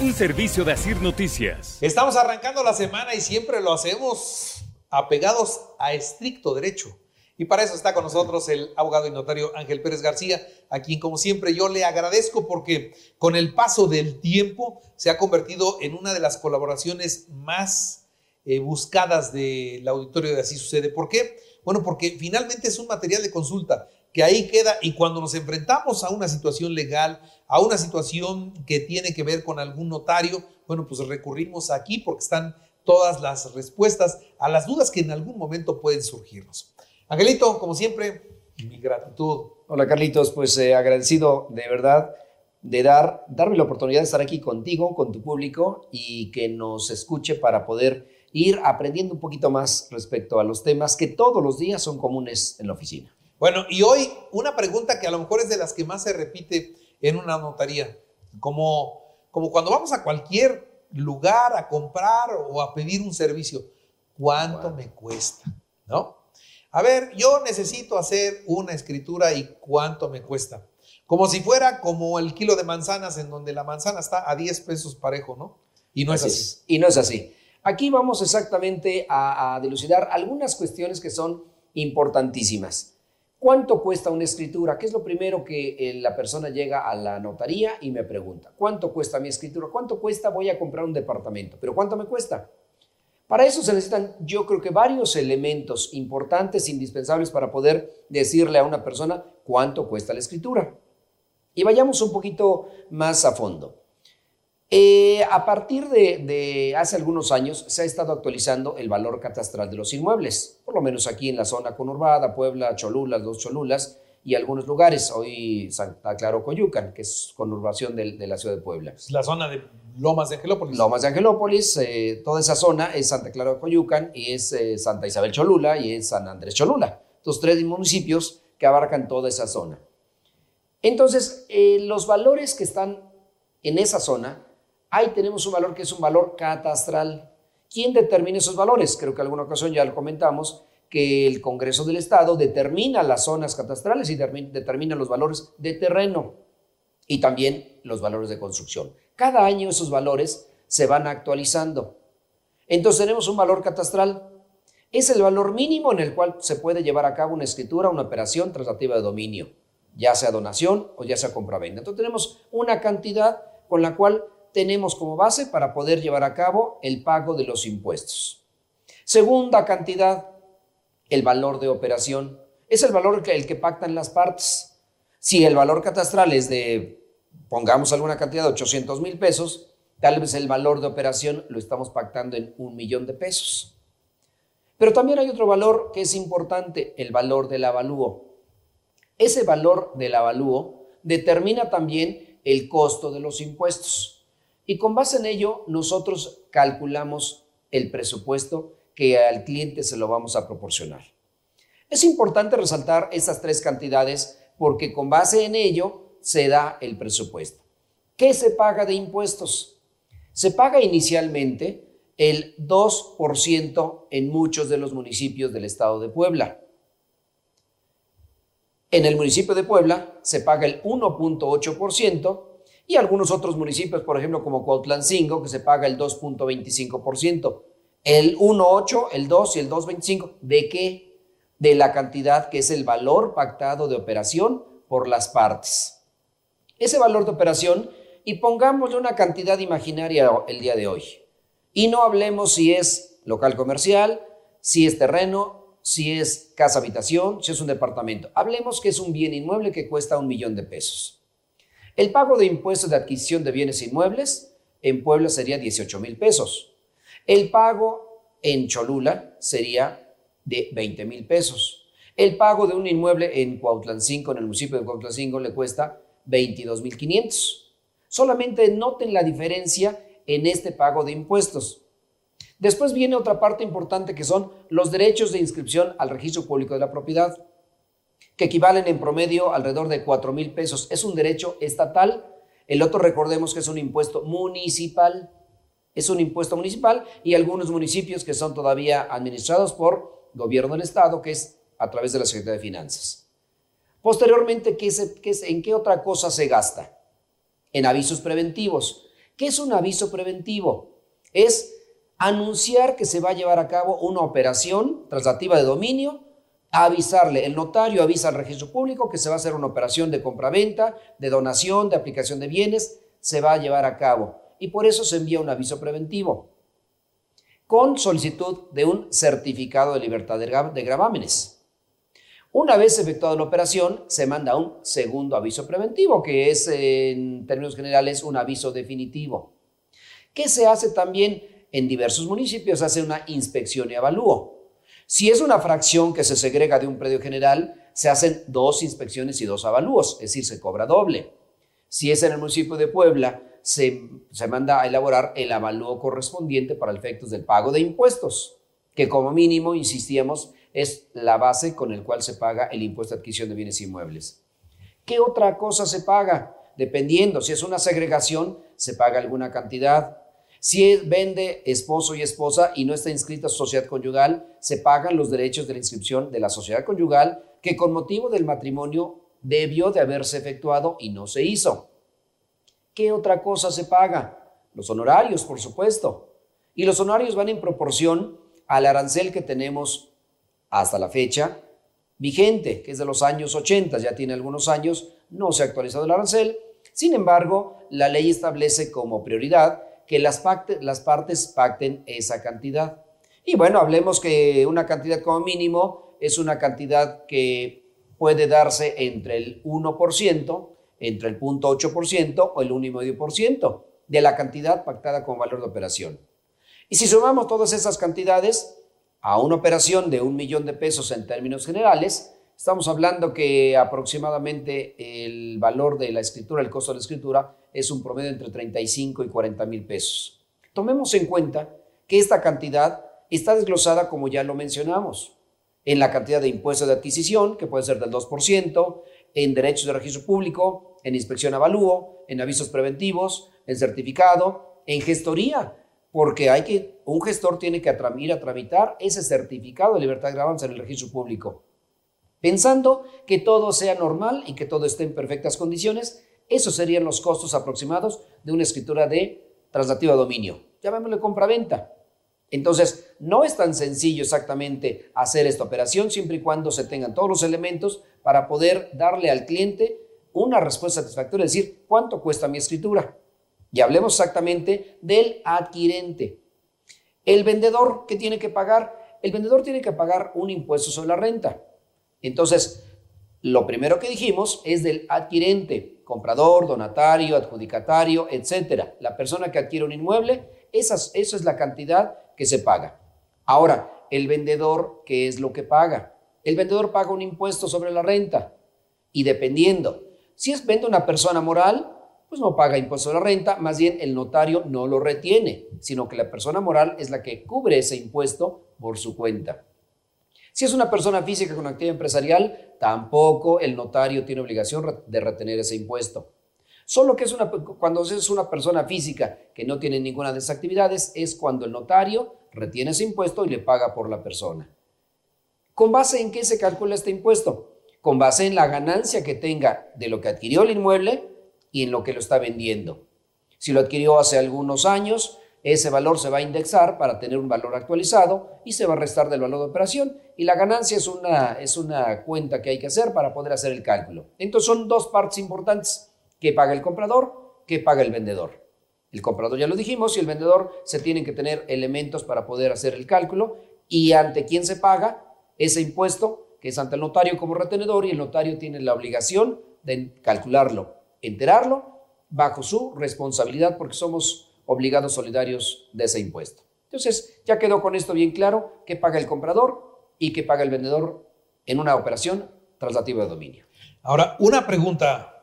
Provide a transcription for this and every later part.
Un servicio de Asir Noticias. Estamos arrancando la semana y siempre lo hacemos apegados a estricto derecho. Y para eso está con nosotros el abogado y notario Ángel Pérez García, a quien como siempre yo le agradezco porque con el paso del tiempo se ha convertido en una de las colaboraciones más eh, buscadas del auditorio de Así Sucede. ¿Por qué? Bueno, porque finalmente es un material de consulta ahí queda y cuando nos enfrentamos a una situación legal, a una situación que tiene que ver con algún notario, bueno, pues recurrimos aquí porque están todas las respuestas a las dudas que en algún momento pueden surgirnos. Angelito, como siempre, mi gratitud. Hola Carlitos, pues eh, agradecido de verdad de dar, darme la oportunidad de estar aquí contigo, con tu público y que nos escuche para poder ir aprendiendo un poquito más respecto a los temas que todos los días son comunes en la oficina. Bueno, y hoy una pregunta que a lo mejor es de las que más se repite en una notaría, como, como cuando vamos a cualquier lugar a comprar o a pedir un servicio, ¿cuánto me cuesta? ¿No? A ver, yo necesito hacer una escritura y cuánto me cuesta. Como si fuera como el kilo de manzanas en donde la manzana está a 10 pesos parejo, ¿no? Y no es así. Y no es así. Aquí vamos exactamente a, a dilucidar algunas cuestiones que son importantísimas. ¿Cuánto cuesta una escritura? ¿Qué es lo primero que eh, la persona llega a la notaría y me pregunta? ¿Cuánto cuesta mi escritura? ¿Cuánto cuesta? Voy a comprar un departamento. ¿Pero cuánto me cuesta? Para eso se necesitan, yo creo que varios elementos importantes, indispensables para poder decirle a una persona cuánto cuesta la escritura. Y vayamos un poquito más a fondo. Eh, a partir de, de, hace algunos años se ha estado actualizando el valor catastral de los inmuebles, por lo menos aquí en la zona conurbada, Puebla, Cholulas, Dos Cholulas y algunos lugares, hoy Santa Clara Coyucan, que es conurbación de, de, la ciudad de Puebla. La zona de Lomas de Angelópolis. Lomas de Angelópolis, eh, toda esa zona es Santa Clara Coyucan y es eh, Santa Isabel Cholula y es San Andrés Cholula. Estos tres municipios que abarcan toda esa zona. Entonces, los valores que están en esa zona ahí tenemos un valor que es un valor catastral. ¿Quién determina esos valores? Creo que alguna ocasión ya lo comentamos, que el Congreso del Estado determina las zonas catastrales y determina los valores de terreno y también los valores de construcción. Cada año esos valores se van actualizando. Entonces tenemos un valor catastral. Es el valor mínimo en el cual se puede llevar a cabo una escritura, una operación traslativa de dominio, ya sea donación o ya sea compraventa. Entonces tenemos una cantidad con la cual tenemos como base para poder llevar a cabo el pago de los impuestos. Segunda cantidad, el valor de operación. Es el valor que, el que pactan las partes. Si el valor catastral es de, pongamos alguna cantidad de 800 mil pesos, tal vez el valor de operación lo estamos pactando en un millón de pesos. Pero también hay otro valor que es importante, el valor del avalúo. Ese valor del avalúo determina también el costo de los impuestos. Y con base en ello, nosotros calculamos el presupuesto que al cliente se lo vamos a proporcionar. Es importante resaltar estas tres cantidades porque con base en ello se da el presupuesto. ¿Qué se paga de impuestos? Se paga inicialmente el 2% en muchos de los municipios del estado de Puebla. En el municipio de Puebla se paga el 1.8% y algunos otros municipios, por ejemplo, como Cuautlancingo, que se paga el 2.25%. El 1.8, el 2 y el 2.25, ¿de qué? De la cantidad que es el valor pactado de operación por las partes. Ese valor de operación, y pongámosle una cantidad imaginaria el día de hoy. Y no hablemos si es local comercial, si es terreno, si es casa habitación, si es un departamento. Hablemos que es un bien inmueble que cuesta un millón de pesos. El pago de impuestos de adquisición de bienes inmuebles en Puebla sería 18 mil pesos. El pago en Cholula sería de 20 mil pesos. El pago de un inmueble en Cuautlancingo, en el municipio de Cuautlancingo, le cuesta 22 mil 500. Solamente noten la diferencia en este pago de impuestos. Después viene otra parte importante que son los derechos de inscripción al registro público de la propiedad, que equivalen en promedio alrededor de 4 mil pesos. Es un derecho estatal. El otro recordemos que es un impuesto municipal. Es un impuesto municipal y algunos municipios que son todavía administrados por gobierno del Estado, que es a través de la Secretaría de Finanzas. Posteriormente, ¿qué ¿en qué otra cosa se gasta? En avisos preventivos. ¿Qué es un aviso preventivo? Es anunciar que se va a llevar a cabo una operación traslativa de dominio, avisarle, el notario avisa al registro público que se va a hacer una operación de compraventa, de donación, de aplicación de bienes, se va a llevar a cabo. Y por eso se envía un aviso preventivo con solicitud de un certificado de libertad de gravámenes. Una vez efectuada la operación, se manda un segundo aviso preventivo, que es en términos generales un aviso definitivo. ¿Qué se hace también en diversos municipios? Hace una inspección y avalúo. Si es una fracción que se segrega de un predio general, se hacen dos inspecciones y dos avalúos, es decir, se cobra doble. Si es en el municipio de Puebla, se, se manda a elaborar el avalúo correspondiente para efectos del pago de impuestos, que como mínimo, insistíamos, es la base con el cual se paga el impuesto de adquisición de bienes inmuebles. ¿Qué otra cosa se paga? Dependiendo, si es una segregación, se paga alguna cantidad. Si vende esposo y esposa y no está inscrita sociedad conyugal, se pagan los derechos de la inscripción de la sociedad conyugal que con motivo del matrimonio debió de haberse efectuado y no se hizo. ¿Qué otra cosa se paga? Los honorarios, por supuesto. Y los honorarios van en proporción al arancel que tenemos hasta la fecha vigente, que es de los años 80, ya tiene algunos años, no se ha actualizado el arancel. Sin embargo, la ley establece como prioridad que las, partes pacten esa cantidad. Y bueno, hablemos que una cantidad como mínimo es una cantidad que puede darse entre el 1%, entre el 0.8% o el 1,5% de la cantidad pactada con valor de operación. Y si sumamos todas esas cantidades a una operación de un millón de pesos en términos generales, estamos hablando que aproximadamente el valor de la escritura, el costo de la escritura, es un promedio entre 35 y 40 mil pesos. Tomemos en cuenta que esta cantidad está desglosada, como ya lo mencionamos, en la cantidad de impuestos de adquisición, que puede ser del 2%, en derechos de registro público, en inspección avalúo, en avisos preventivos, en certificado, en gestoría, porque hay que, un gestor tiene que ir tramitar ese certificado de libertad de gravámenes en el registro público. Pensando que todo sea normal y que todo esté en perfectas condiciones, esos serían los costos aproximados de una escritura de traslativa dominio. Llamémosle compra-venta. Entonces, no es tan sencillo exactamente hacer esta operación siempre y cuando se tengan todos los elementos para poder darle al cliente una respuesta satisfactoria, es decir, ¿cuánto cuesta mi escritura? Y hablemos exactamente del adquirente. El vendedor, ¿qué tiene que pagar? El vendedor tiene que pagar un impuesto sobre la renta. Entonces, lo primero que dijimos es del adquirente, comprador, donatario, adjudicatario, etcétera. La persona que adquiere un inmueble, esa, es la cantidad que se paga. Ahora, el vendedor, ¿qué es lo que paga? El vendedor paga un impuesto sobre la renta y dependiendo, si es vende una persona moral, pues no paga impuesto sobre la renta, más bien el notario no lo retiene, sino que la persona moral es la que cubre ese impuesto por su cuenta. Si es una persona física con actividad empresarial, tampoco el notario tiene obligación de retener ese impuesto. Solo que es una, cuando es una persona física que no tiene ninguna de esas actividades, es cuando el notario retiene ese impuesto y le paga por la persona. ¿Con base en qué se calcula este impuesto? Con base en la ganancia que tenga de lo que adquirió el inmueble y en lo que lo está vendiendo. Si lo adquirió hace algunos años, ese valor se va a indexar para tener un valor actualizado y se va a restar del valor de operación. Y la ganancia es una, es una cuenta que hay que hacer para poder hacer el cálculo. Entonces son dos partes importantes. ¿Qué paga el comprador? ¿Qué paga el vendedor? El comprador ya lo dijimos y el vendedor se tienen que tener elementos para poder hacer el cálculo y ante quién se paga ese impuesto, que es ante el notario como retenedor y el notario tiene la obligación de calcularlo, enterarlo bajo su responsabilidad porque somos obligados solidarios de ese impuesto. Entonces, ya quedó con esto bien claro, ¿qué paga el comprador? y que paga el vendedor en una operación traslativa de dominio. Ahora, una pregunta.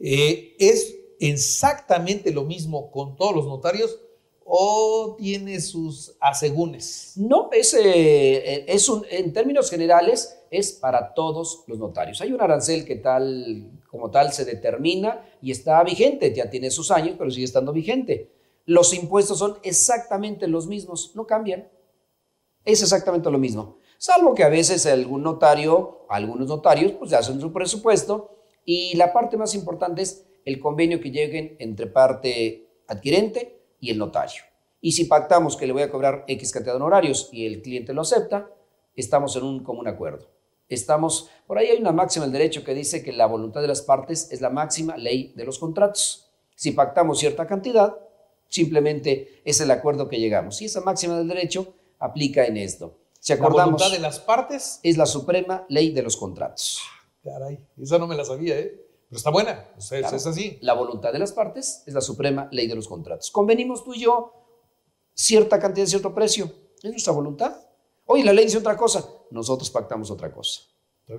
Eh, ¿Es exactamente lo mismo con todos los notarios o tiene sus asegúnes? No, es, eh, es un, en términos generales es para todos los notarios. Hay un arancel que tal como tal se determina y está vigente, ya tiene sus años, pero sigue estando vigente. Los impuestos son exactamente los mismos, no cambian. Es exactamente lo mismo. Salvo que a veces algún notario, algunos notarios, pues hacen su presupuesto y la parte más importante es el convenio que lleguen entre parte adquirente y el notario. Y si pactamos que le voy a cobrar X cantidad de honorarios y el cliente lo acepta, estamos en un común acuerdo. Estamos, por ahí hay una máxima del derecho que dice que la voluntad de las partes es la máxima ley de los contratos. Si pactamos cierta cantidad, simplemente es el acuerdo que llegamos. Y esa máxima del derecho aplica en esto. Si acordamos, la voluntad de las partes es la suprema ley de los contratos. Caray, esa no me la sabía, ¿eh? Pero está buena, o sea, Claro. es así. La voluntad de las partes es la suprema ley de los contratos. Convenimos tú y yo cierta cantidad, cierto precio. Es nuestra voluntad. Oye, la ley dice otra cosa. Nosotros pactamos otra cosa.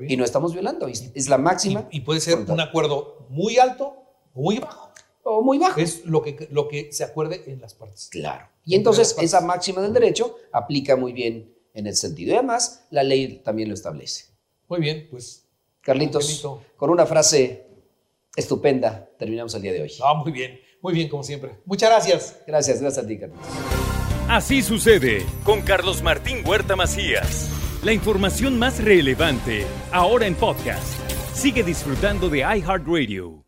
Y no estamos violando. Es es la máxima Y, y puede ser voluntad. un acuerdo muy alto o muy bajo. O muy baja. Es lo que, lo que se acuerde en las partes. Claro. Y entonces esa máxima del derecho aplica muy bien en ese sentido. Y además la ley también lo establece. Muy bien, pues. Carlitos, con una frase estupenda, terminamos el día de hoy. Ah, muy bien, muy bien, como siempre. Muchas gracias. Gracias, gracias a ti, Carlitos. Así sucede con Carlos Martín Huerta Macías. La información más relevante ahora en podcast. Sigue disfrutando de iHeartRadio.